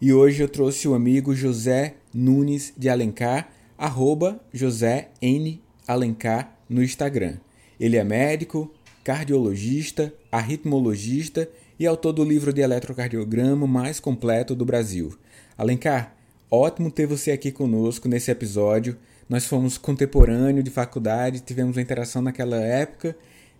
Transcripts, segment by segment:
e hoje eu trouxe o amigo José Nunes de Alencar, arroba José N. Alencar no Instagram. Ele é médico, cardiologista, arritmologista e autor do livro de eletrocardiograma mais completo do Brasil. Alencar, ótimo ter você aqui conosco nesse episódio. Nós fomos contemporâneos de faculdade, tivemos uma interação naquela época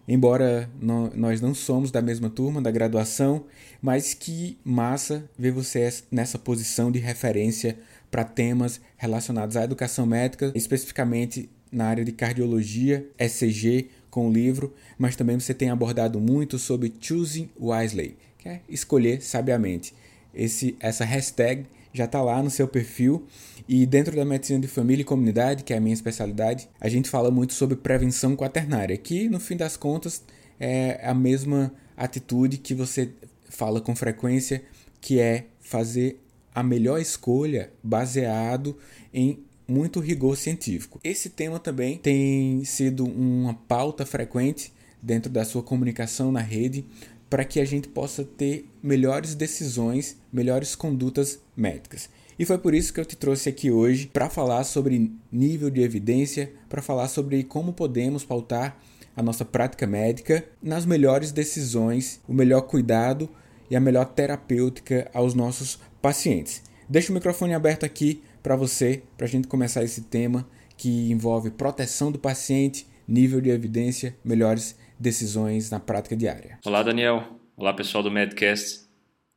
embora nós não somos da mesma turma da graduação, mas que massa ver você nessa posição de referência para temas relacionados à educação médica, especificamente na área de cardiologia, ECG, com o livro, mas também você tem abordado muito sobre choosing wisely, que é escolher sabiamente. Esse, essa hashtag já está lá no seu perfil. E dentro da medicina de família e comunidade, que é a minha especialidade, a gente fala muito sobre prevenção quaternária, que no fim das contas é a mesma atitude que você fala com frequência, que é fazer a melhor escolha baseado em muito rigor científico. Esse tema também tem sido uma pauta frequente dentro da sua comunicação na rede, para que a gente possa ter melhores decisões, melhores condutas médicas. E foi por isso que eu te trouxe aqui hoje para falar sobre nível de evidência, para falar sobre como podemos pautar a nossa prática médica nas melhores decisões, o melhor cuidado e a melhor terapêutica aos nossos pacientes. Deixo o microfone aberto aqui para você, para a gente começar esse tema que envolve proteção do paciente, nível de evidência, melhores decisões na prática diária. Olá, Daniel. Olá, pessoal do Medcast.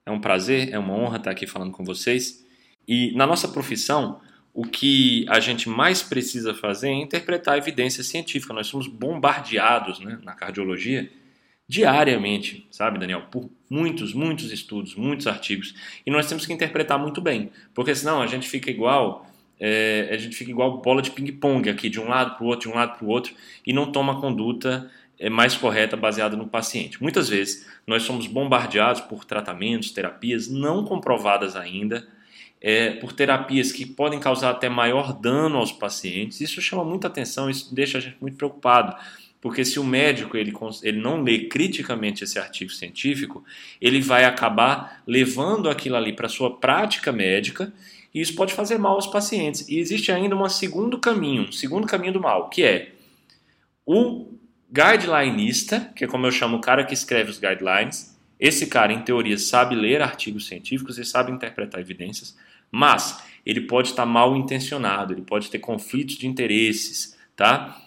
É um prazer, é uma honra estar aqui falando com vocês. E na nossa profissão, o que a gente mais precisa fazer é interpretar a evidência científica. Nós somos bombardeados né, na cardiologia diariamente, sabe, Daniel? Por muitos, muitos estudos, muitos artigos. E nós temos que interpretar muito bem, porque senão a gente fica igual. É, a gente fica igual bola de ping-pong aqui, de um lado para o outro, de um lado para o outro, e não toma conduta é mais correta baseada no paciente. Muitas vezes nós somos bombardeados por tratamentos, terapias não comprovadas ainda, é, por terapias que podem causar até maior dano aos pacientes. Isso chama muita atenção, isso deixa a gente muito preocupado, porque se o médico ele, ele não lê criticamente esse artigo científico, ele vai acabar levando aquilo ali para a sua prática médica e isso pode fazer mal aos pacientes. E existe ainda um segundo caminho, um segundo caminho do mal, que é o guidelineista, que é como eu chamo o cara que escreve os guidelines. Esse cara, em teoria, sabe ler artigos científicos e sabe interpretar evidências, mas ele pode estar mal intencionado, ele pode ter conflitos de interesses, tá?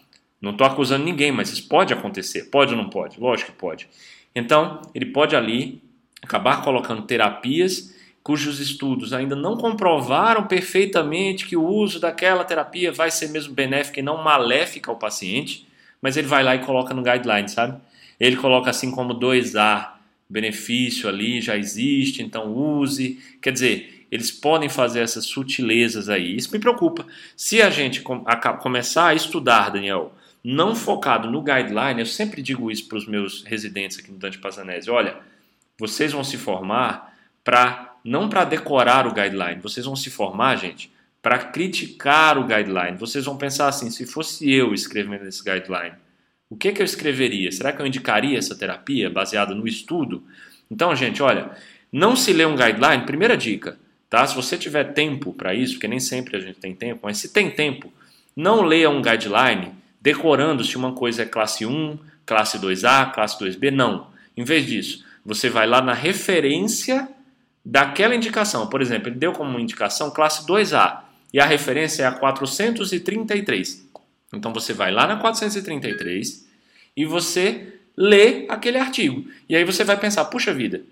Não estou acusando ninguém, mas isso pode acontecer. Pode ou não pode? Lógico que pode. Então, ele pode ali acabar colocando terapias cujos estudos ainda não comprovaram perfeitamente que o uso daquela terapia vai ser mesmo benéfica e não maléfica ao paciente mas ele vai lá e coloca no guideline, sabe? Ele coloca assim como 2A, benefício ali já existe, então use. Quer dizer, eles podem fazer essas sutilezas aí. Isso me preocupa. Se a gente começar a estudar, Daniel, não focado no guideline, eu sempre digo isso para os meus residentes aqui no Dante Pazanese, olha, vocês vão se formar para não para decorar o guideline, vocês vão se formar, gente, para criticar o guideline. Vocês vão pensar assim: se fosse eu escrevendo esse guideline, o que, que eu escreveria? Será que eu indicaria essa terapia baseada no estudo? Então, gente, olha, não se lê um guideline, primeira dica, tá? Se você tiver tempo para isso, porque nem sempre a gente tem tempo, mas se tem tempo, não leia um guideline decorando se uma coisa é classe 1, classe 2A, classe 2B, não. Em vez disso, você vai lá na referência daquela indicação. Por exemplo, ele deu como indicação classe 2A e a referência é a 433. Então você vai lá na 433 e você lê aquele artigo. E aí você vai pensar: puxa vida,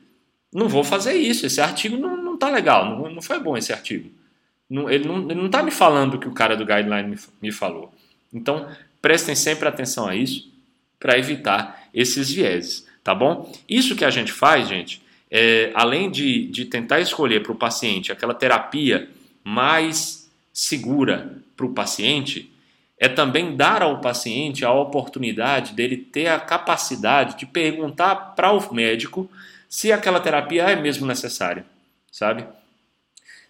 não vou fazer isso, esse artigo não, não tá legal, não, não foi bom esse artigo. Não, ele não está me falando o que o cara do guideline me, me falou. Então prestem sempre atenção a isso para evitar esses vieses, tá bom? Isso que a gente faz, gente, é, além de, de tentar escolher para o paciente aquela terapia mais segura para o paciente, é também dar ao paciente a oportunidade dele ter a capacidade de perguntar para o médico se aquela terapia é mesmo necessária, sabe?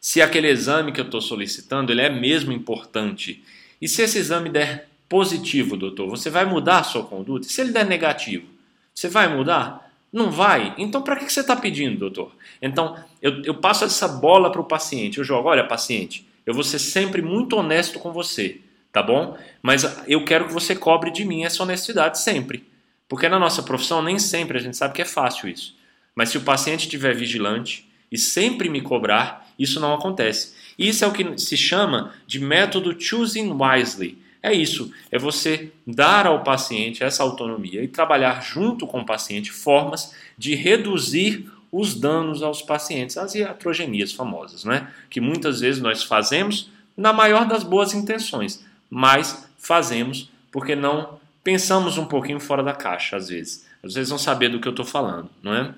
Se aquele exame que eu estou solicitando ele é mesmo importante. E se esse exame der positivo, doutor, você vai mudar a sua conduta? E se ele der negativo, você vai mudar? Não vai? Então, para que você está pedindo, doutor? Então, eu, eu passo essa bola para o paciente. Eu jogo: olha, paciente, eu vou ser sempre muito honesto com você, tá bom? Mas eu quero que você cobre de mim essa honestidade sempre. Porque na nossa profissão, nem sempre a gente sabe que é fácil isso. Mas se o paciente estiver vigilante e sempre me cobrar, isso não acontece. Isso é o que se chama de método choosing wisely. É isso, é você dar ao paciente essa autonomia e trabalhar junto com o paciente formas de reduzir os danos aos pacientes, as iatrogenias famosas, né? que muitas vezes nós fazemos na maior das boas intenções, mas fazemos porque não pensamos um pouquinho fora da caixa, às vezes. Vocês vão saber do que eu estou falando, não é?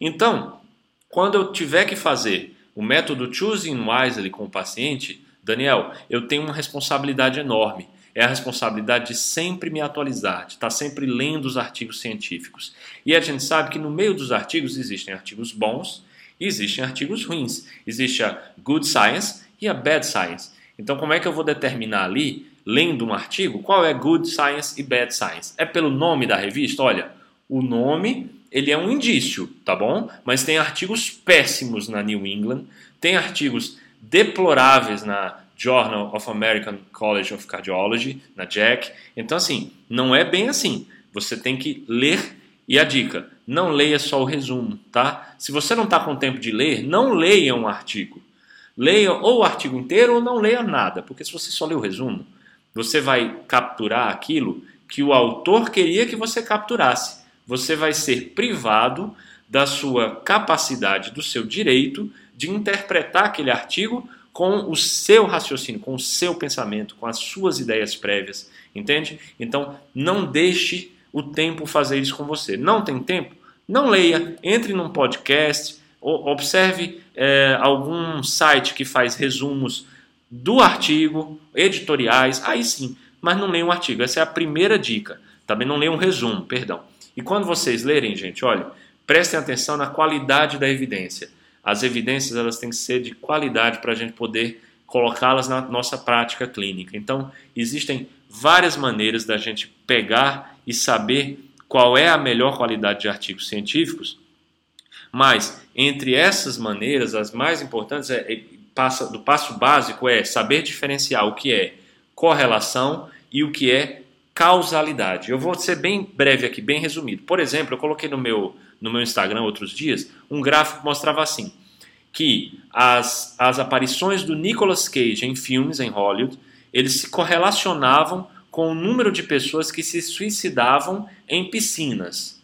Então, quando eu tiver que fazer o método Choosing Wisely com o paciente, Daniel, eu tenho uma responsabilidade enorme é a responsabilidade de sempre me atualizar, de estar sempre lendo os artigos científicos. E a gente sabe que no meio dos artigos existem artigos bons e existem artigos ruins. Existe a good science e a bad science. Então, como é que eu vou determinar ali, lendo um artigo, qual é good science e bad science? É pelo nome da revista? Olha, o nome ele é um indício, tá bom? Mas tem artigos péssimos na New England, tem artigos deploráveis na Journal of American College of Cardiology, na JACC. Então, assim, não é bem assim. Você tem que ler e a dica, não leia só o resumo, tá? Se você não está com tempo de ler, não leia um artigo. Leia ou o artigo inteiro ou não leia nada, porque se você só ler o resumo, você vai capturar aquilo que o autor queria que você capturasse. Você vai ser privado da sua capacidade, do seu direito de interpretar aquele artigo com o seu raciocínio, com o seu pensamento, com as suas ideias prévias, entende? Então, não deixe o tempo fazer isso com você. Não tem tempo? Não leia, entre num podcast, observe é, algum site que faz resumos do artigo, editoriais, aí sim, mas não leia um artigo. Essa é a primeira dica. Também não leia um resumo, perdão. E quando vocês lerem, gente, olha, prestem atenção na qualidade da evidência as evidências elas têm que ser de qualidade para a gente poder colocá-las na nossa prática clínica. Então, existem várias maneiras da gente pegar e saber qual é a melhor qualidade de artigos científicos, mas entre essas maneiras, as mais importantes é, é passa, do passo básico é saber diferenciar o que é correlação e o que é causalidade. Eu vou ser bem breve aqui, bem resumido. Por exemplo, eu coloquei no meu no meu Instagram outros dias, um gráfico que mostrava assim, que as, as aparições do Nicolas Cage em filmes em Hollywood, eles se correlacionavam com o número de pessoas que se suicidavam em piscinas.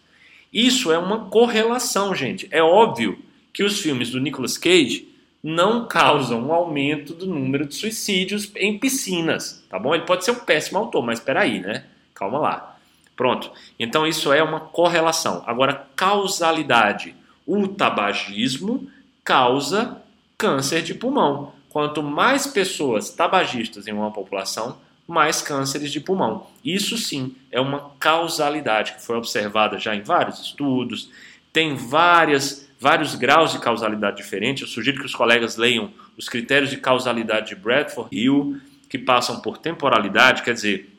Isso é uma correlação, gente. É óbvio que os filmes do Nicolas Cage não causam um aumento do número de suicídios em piscinas, tá bom? Ele pode ser um péssimo autor, mas espera aí, né? Calma lá. Pronto. Então isso é uma correlação. Agora, causalidade. O tabagismo causa câncer de pulmão. Quanto mais pessoas tabagistas em uma população, mais cânceres de pulmão. Isso sim é uma causalidade que foi observada já em vários estudos. Tem várias, vários graus de causalidade diferentes. Eu sugiro que os colegas leiam os critérios de causalidade de Bradford Hill, que passam por temporalidade, quer dizer,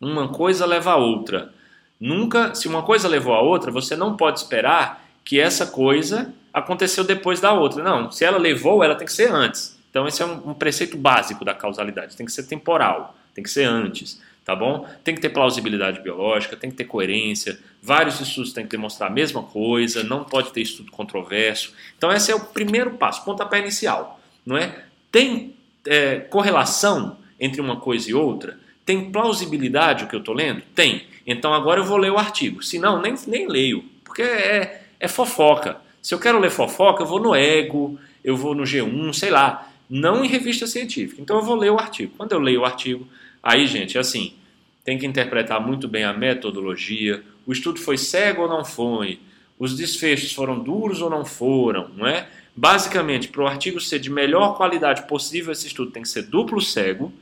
uma coisa leva a outra. Nunca, se uma coisa levou a outra, você não pode esperar que essa coisa aconteceu depois da outra. Não, se ela levou, ela tem que ser antes. Então esse é um, um preceito básico da causalidade. Tem que ser temporal, tem que ser antes, tá bom? Tem que ter plausibilidade biológica, tem que ter coerência. Vários estudos têm que demonstrar a mesma coisa. Não pode ter estudo controverso. Então esse é o primeiro passo, pontapé inicial, não é? Tem é, correlação entre uma coisa e outra? Tem plausibilidade o que eu estou lendo? Tem. Então agora eu vou ler o artigo. Se não, nem, nem leio, porque é, é fofoca. Se eu quero ler fofoca, eu vou no Ego, eu vou no G1, sei lá. Não em revista científica. Então eu vou ler o artigo. Quando eu leio o artigo, aí, gente, é assim, tem que interpretar muito bem a metodologia. O estudo foi cego ou não foi? os desfechos foram duros ou não foram, não é? Basicamente, para o artigo ser de melhor qualidade possível, esse estudo tem que ser duplo cego,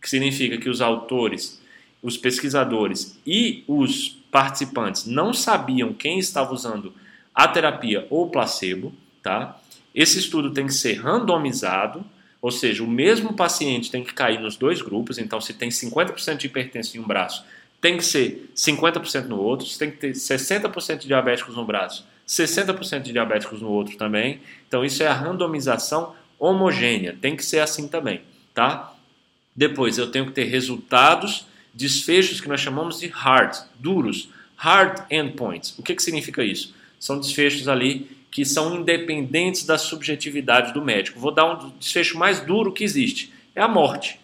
que significa que os autores, os pesquisadores e os participantes não sabiam quem estava usando a terapia ou placebo, tá? Esse estudo tem que ser randomizado, ou seja, o mesmo paciente tem que cair nos dois grupos, então se tem 50% de hipertensão em um braço, tem que ser 50% no outro, se tem que ter 60% de diabéticos no braço, 60% de diabéticos no outro também. Então isso é a randomização homogênea, tem que ser assim também, tá? Depois eu tenho que ter resultados, desfechos que nós chamamos de hard, duros, hard endpoints. O que, que significa isso? São desfechos ali que são independentes da subjetividade do médico. Vou dar um desfecho mais duro que existe: é a morte.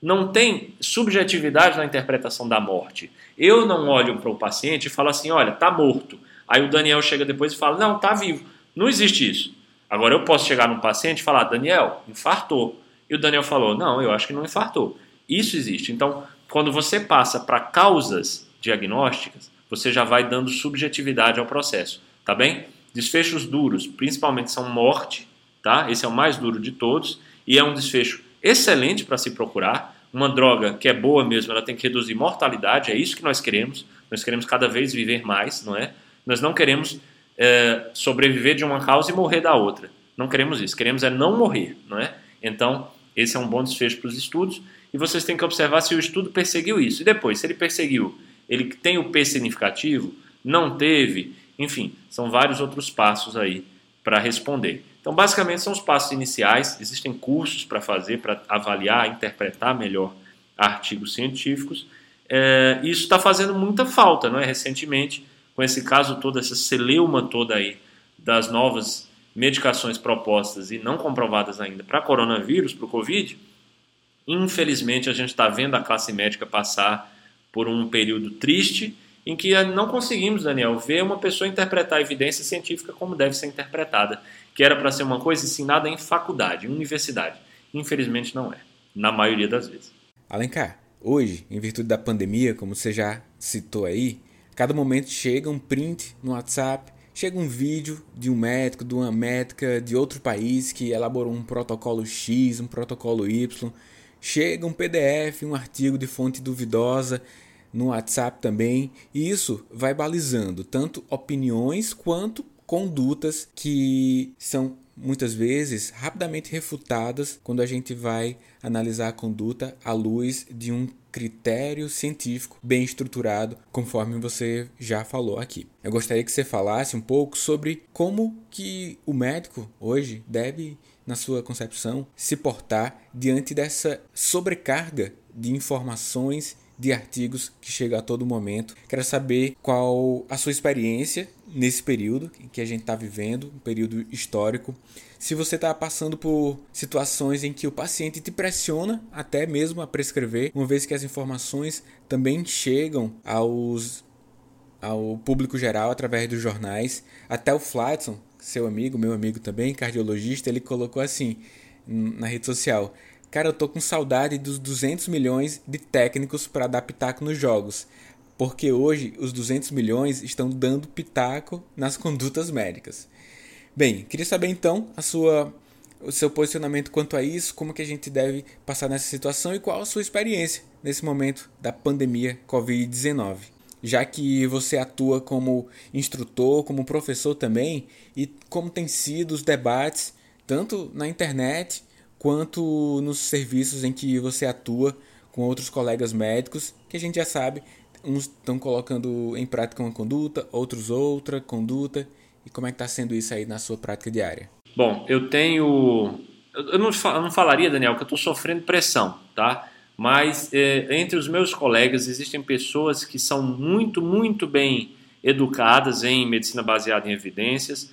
Não tem subjetividade na interpretação da morte. Eu não olho para o paciente e falo assim: olha, está morto. Aí o Daniel chega depois e fala: não, está vivo. Não existe isso. Agora eu posso chegar num paciente e falar: Daniel, infartou. E o Daniel falou: não, eu acho que não infartou. Isso existe. Então, quando você passa para causas diagnósticas, você já vai dando subjetividade ao processo, tá bem? Desfechos duros, principalmente, são morte, tá? Esse é o mais duro de todos e é um desfecho excelente para se procurar. Uma droga que é boa mesmo, ela tem que reduzir mortalidade, é isso que nós queremos. Nós queremos cada vez viver mais, não é? Nós não queremos é, sobreviver de uma causa e morrer da outra. Não queremos isso. Queremos é não morrer, não é? Então, esse é um bom desfecho para os estudos. E vocês têm que observar se o estudo perseguiu isso. E depois, se ele perseguiu, ele tem o P significativo, não teve, enfim, são vários outros passos aí para responder. Então, basicamente, são os passos iniciais. Existem cursos para fazer, para avaliar, interpretar melhor artigos científicos. É, isso está fazendo muita falta, não é? Recentemente, com esse caso todo, essa celeuma toda aí das novas medicações propostas e não comprovadas ainda para coronavírus, para o Covid, infelizmente a gente está vendo a classe médica passar por um período triste em que não conseguimos, Daniel, ver uma pessoa interpretar a evidência científica como deve ser interpretada, que era para ser uma coisa ensinada em faculdade, em universidade. Infelizmente não é, na maioria das vezes. Alencar, hoje, em virtude da pandemia, como você já citou aí, cada momento chega um print no WhatsApp, chega um vídeo de um médico, de uma médica de outro país que elaborou um protocolo X, um protocolo Y, chega um PDF, um artigo de fonte duvidosa no WhatsApp também, e isso vai balizando tanto opiniões quanto condutas que são muitas vezes rapidamente refutadas quando a gente vai analisar a conduta à luz de um critério científico bem estruturado, conforme você já falou aqui. Eu gostaria que você falasse um pouco sobre como que o médico hoje deve, na sua concepção, se portar diante dessa sobrecarga de informações de artigos que chega a todo momento. Quero saber qual a sua experiência nesse período que a gente está vivendo, um período histórico. Se você está passando por situações em que o paciente te pressiona até mesmo a prescrever, uma vez que as informações também chegam aos ao público geral através dos jornais. Até o Flatson, seu amigo, meu amigo também, cardiologista, ele colocou assim na rede social: Cara, eu tô com saudade dos 200 milhões de técnicos para dar pitaco nos jogos. Porque hoje os 200 milhões estão dando pitaco nas condutas médicas. Bem, queria saber então a sua, o seu posicionamento quanto a isso, como que a gente deve passar nessa situação e qual a sua experiência nesse momento da pandemia Covid-19. Já que você atua como instrutor, como professor também, e como tem sido os debates, tanto na internet quanto nos serviços em que você atua com outros colegas médicos, que a gente já sabe, uns estão colocando em prática uma conduta, outros outra conduta. E como é que está sendo isso aí na sua prática diária? Bom, eu tenho. Eu não, eu não falaria, Daniel, que eu estou sofrendo pressão, tá? Mas é, entre os meus colegas existem pessoas que são muito, muito bem educadas em medicina baseada em evidências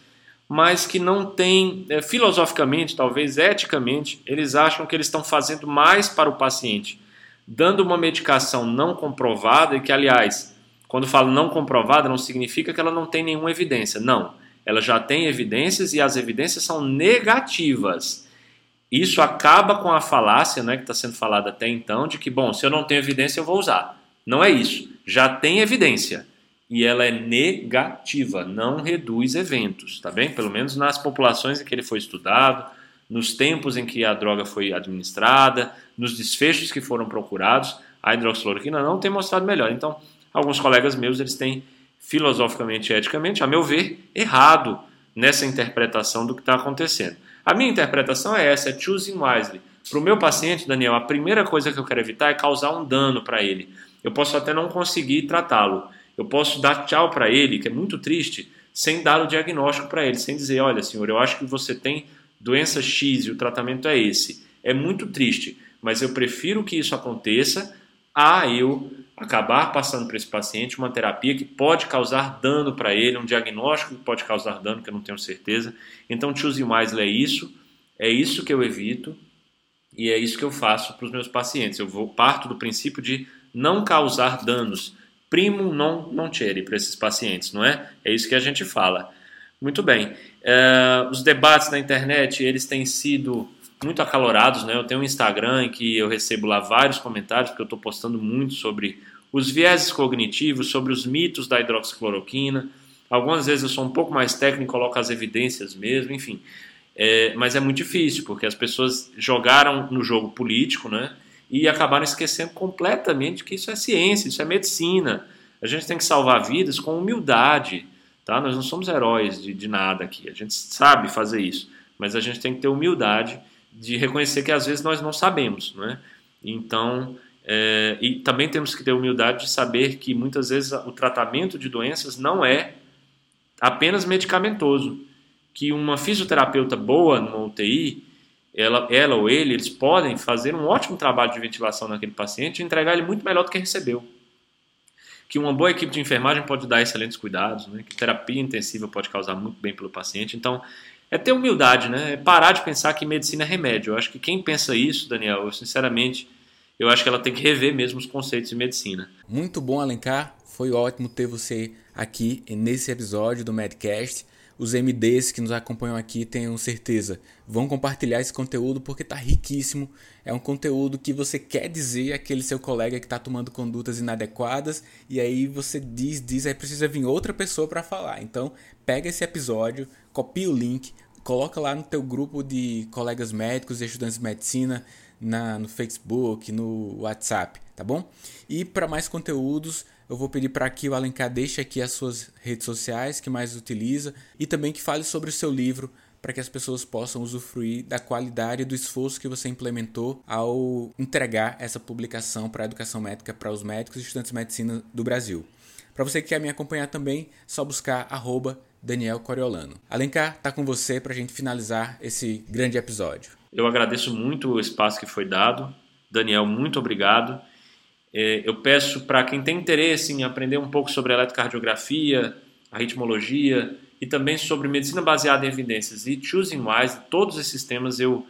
mas que não têm, é, filosoficamente, talvez eticamente, eles acham que eles estão fazendo mais para o paciente, dando uma medicação não comprovada, e que, aliás, quando falo não comprovada, não significa que ela não tem nenhuma evidência. Não, ela já tem evidências e as evidências são negativas. Isso acaba com a falácia né, que está sendo falada até então, de que, bom, se eu não tenho evidência, eu vou usar. Não é isso. Já tem evidência. E ela é negativa, não reduz eventos, tá bem? Pelo menos nas populações em que ele foi estudado, nos tempos em que a droga foi administrada, nos desfechos que foram procurados, a hidroxicloroquina não tem mostrado melhor. Então, alguns colegas meus, eles têm filosoficamente e eticamente, a meu ver, errado nessa interpretação do que está acontecendo. A minha interpretação é essa, é choosing wisely. Para o meu paciente, Daniel, a primeira coisa que eu quero evitar é causar um dano para ele. Eu posso até não conseguir tratá-lo. Eu posso dar tchau para ele, que é muito triste, sem dar o diagnóstico para ele, sem dizer, olha, senhor, eu acho que você tem doença X e o tratamento é esse. É muito triste, mas eu prefiro que isso aconteça a eu acabar passando para esse paciente uma terapia que pode causar dano para ele, um diagnóstico que pode causar dano, que eu não tenho certeza. Então, choose wisely é isso, é isso que eu evito e é isso que eu faço para os meus pacientes. Eu vou parto do princípio de não causar danos, primo non nocere para esses pacientes, não é? É isso que a gente fala. Muito bem. É, os debates na internet, eles têm sido muito acalorados, né? Eu tenho um Instagram em que eu recebo lá vários comentários, porque eu estou postando muito sobre os vieses cognitivos, sobre os mitos da hidroxicloroquina. Algumas vezes eu sou um pouco mais técnico, coloco as evidências mesmo, enfim. É, mas é muito difícil, porque as pessoas jogaram no jogo político, né? E acabaram esquecendo completamente que isso é ciência, isso é medicina. A gente tem que salvar vidas com humildade, Tá? Nós não somos heróis de, de nada aqui, a gente sabe fazer isso, mas a gente tem que ter humildade de reconhecer que às vezes nós não sabemos. Né? Então, é, e também temos que ter humildade de saber que muitas vezes o tratamento de doenças não é apenas medicamentoso. Que uma fisioterapeuta boa numa UTI, ela, ela ou ele, eles podem fazer um ótimo trabalho de ventilação naquele paciente e entregar ele muito melhor do que recebeu que uma boa equipe de enfermagem pode dar excelentes cuidados, né? que terapia intensiva pode causar muito bem pelo paciente. Então, é ter humildade, né? É parar de pensar que medicina é remédio. Eu acho que quem pensa isso, Daniel, eu sinceramente, eu acho que ela tem que rever mesmo os conceitos de medicina. Muito bom, Alencar. Foi ótimo ter você aqui nesse episódio do Medcast os MDs que nos acompanham aqui tenham certeza, vão compartilhar esse conteúdo porque está riquíssimo. É um conteúdo que você quer dizer àquele seu colega que está tomando condutas inadequadas e aí você diz, diz, aí precisa vir outra pessoa para falar. Então, pega esse episódio, copia o link, coloca lá no teu grupo de colegas médicos e estudantes de medicina, na, no Facebook, no WhatsApp, tá bom? E para mais conteúdos, eu vou pedir para que o Alencar deixe aqui as suas redes sociais que mais utiliza e também que fale sobre o seu livro para que as pessoas possam usufruir da qualidade e do esforço que você implementou ao entregar essa publicação para a educação médica para os médicos e estudantes de medicina do Brasil. Para você que quer me acompanhar também, só buscar arroba Daniel Coriolano. Alencar, tá com você para a gente finalizar esse grande episódio. Eu agradeço muito o espaço que foi dado. Daniel, muito obrigado. É, eu peço para quem tem interesse em aprender um pouco sobre eletrocardiografia, a ritmologia e também sobre medicina baseada em evidências e choosing wise, todos esses temas eu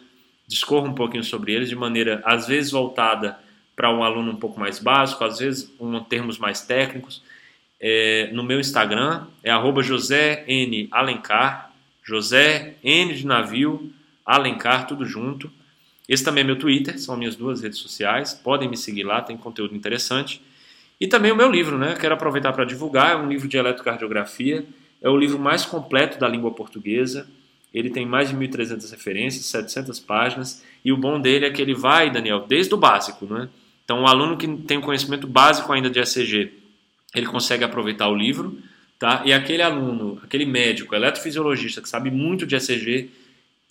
discorro um pouquinho sobre eles de maneira às vezes voltada para um aluno um pouco mais básico, às vezes com termos mais técnicos. É, no meu Instagram é arroba José N Alencar, José N de navio, Alencar, tudo junto. Esse também é meu Twitter, são minhas duas redes sociais. Podem me seguir lá, tem conteúdo interessante. E também o meu livro, né? Quero aproveitar para divulgar. É um livro de eletrocardiografia. É o livro mais completo da língua portuguesa. Ele tem mais de 1.300 referências, 700 páginas. E o bom dele é que ele vai, Daniel, desde o básico, né? Então, o aluno que tem um conhecimento básico ainda de ECG, ele consegue aproveitar o livro, tá? E aquele aluno, aquele médico, eletrofisiologista que sabe muito de ECG,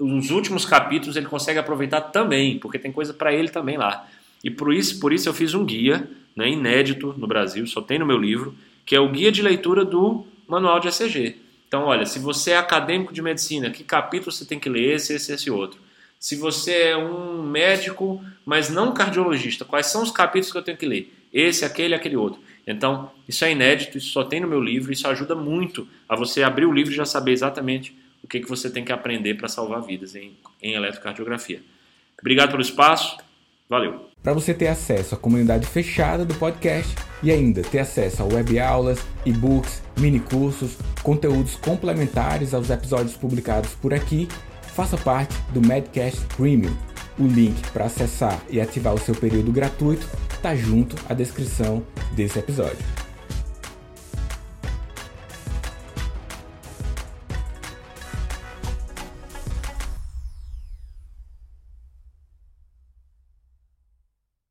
os últimos capítulos ele consegue aproveitar também, porque tem coisa para ele também lá. E por isso, por isso eu fiz um guia, né, inédito no Brasil, só tem no meu livro, que é o guia de leitura do manual de ECG. Então, olha, se você é acadêmico de medicina, que capítulo você tem que ler esse, esse, esse outro? Se você é um médico, mas não cardiologista, quais são os capítulos que eu tenho que ler? Esse, aquele, aquele outro. Então, isso é inédito, isso só tem no meu livro, isso ajuda muito a você abrir o livro e já saber exatamente que, que você tem que aprender para salvar vidas em, em eletrocardiografia. Obrigado pelo espaço, valeu. Para você ter acesso à comunidade fechada do podcast e ainda ter acesso a web aulas, e-books, mini cursos, conteúdos complementares aos episódios publicados por aqui, faça parte do Medcast Premium. O link para acessar e ativar o seu período gratuito está junto à descrição desse episódio.